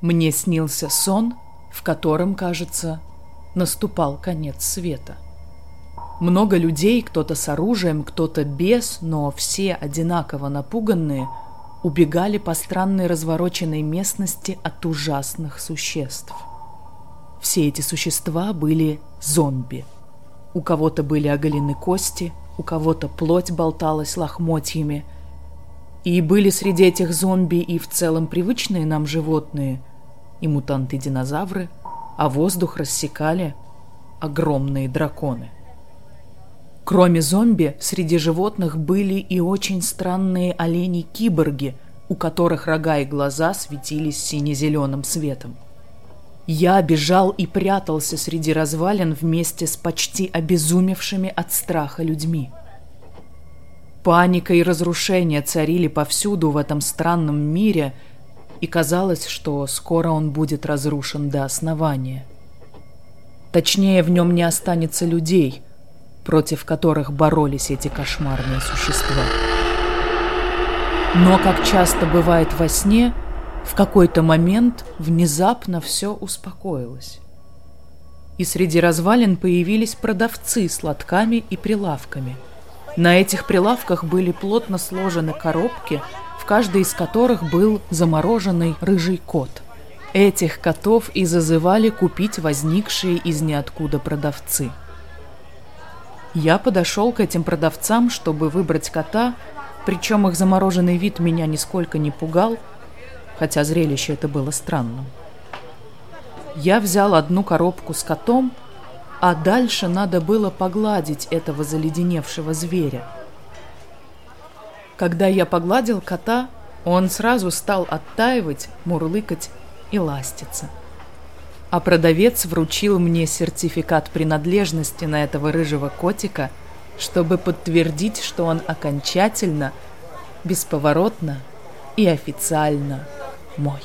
Мне снился сон, в котором, кажется, наступал конец света. Много людей, кто-то с оружием, кто-то без, но все одинаково напуганные, убегали по странной развороченной местности от ужасных существ. Все эти существа были зомби. У кого-то были оголены кости, у кого-то плоть болталась лохмотьями. И были среди этих зомби и в целом привычные нам животные, и мутанты-динозавры, а воздух рассекали огромные драконы. Кроме зомби, среди животных были и очень странные олени-киборги, у которых рога и глаза светились сине-зеленым светом. Я бежал и прятался среди развалин вместе с почти обезумевшими от страха людьми. Паника и разрушение царили повсюду в этом странном мире, и казалось, что скоро он будет разрушен до основания. Точнее, в нем не останется людей, против которых боролись эти кошмарные существа. Но, как часто бывает во сне, в какой-то момент внезапно все успокоилось. И среди развалин появились продавцы с лотками и прилавками. На этих прилавках были плотно сложены коробки, каждой из которых был замороженный рыжий кот. Этих котов и зазывали купить возникшие из ниоткуда продавцы. Я подошел к этим продавцам, чтобы выбрать кота, причем их замороженный вид меня нисколько не пугал – хотя зрелище это было странным. Я взял одну коробку с котом, а дальше надо было погладить этого заледеневшего зверя. Когда я погладил кота, он сразу стал оттаивать, мурлыкать и ластиться. А продавец вручил мне сертификат принадлежности на этого рыжего котика, чтобы подтвердить, что он окончательно, бесповоротно и официально мой.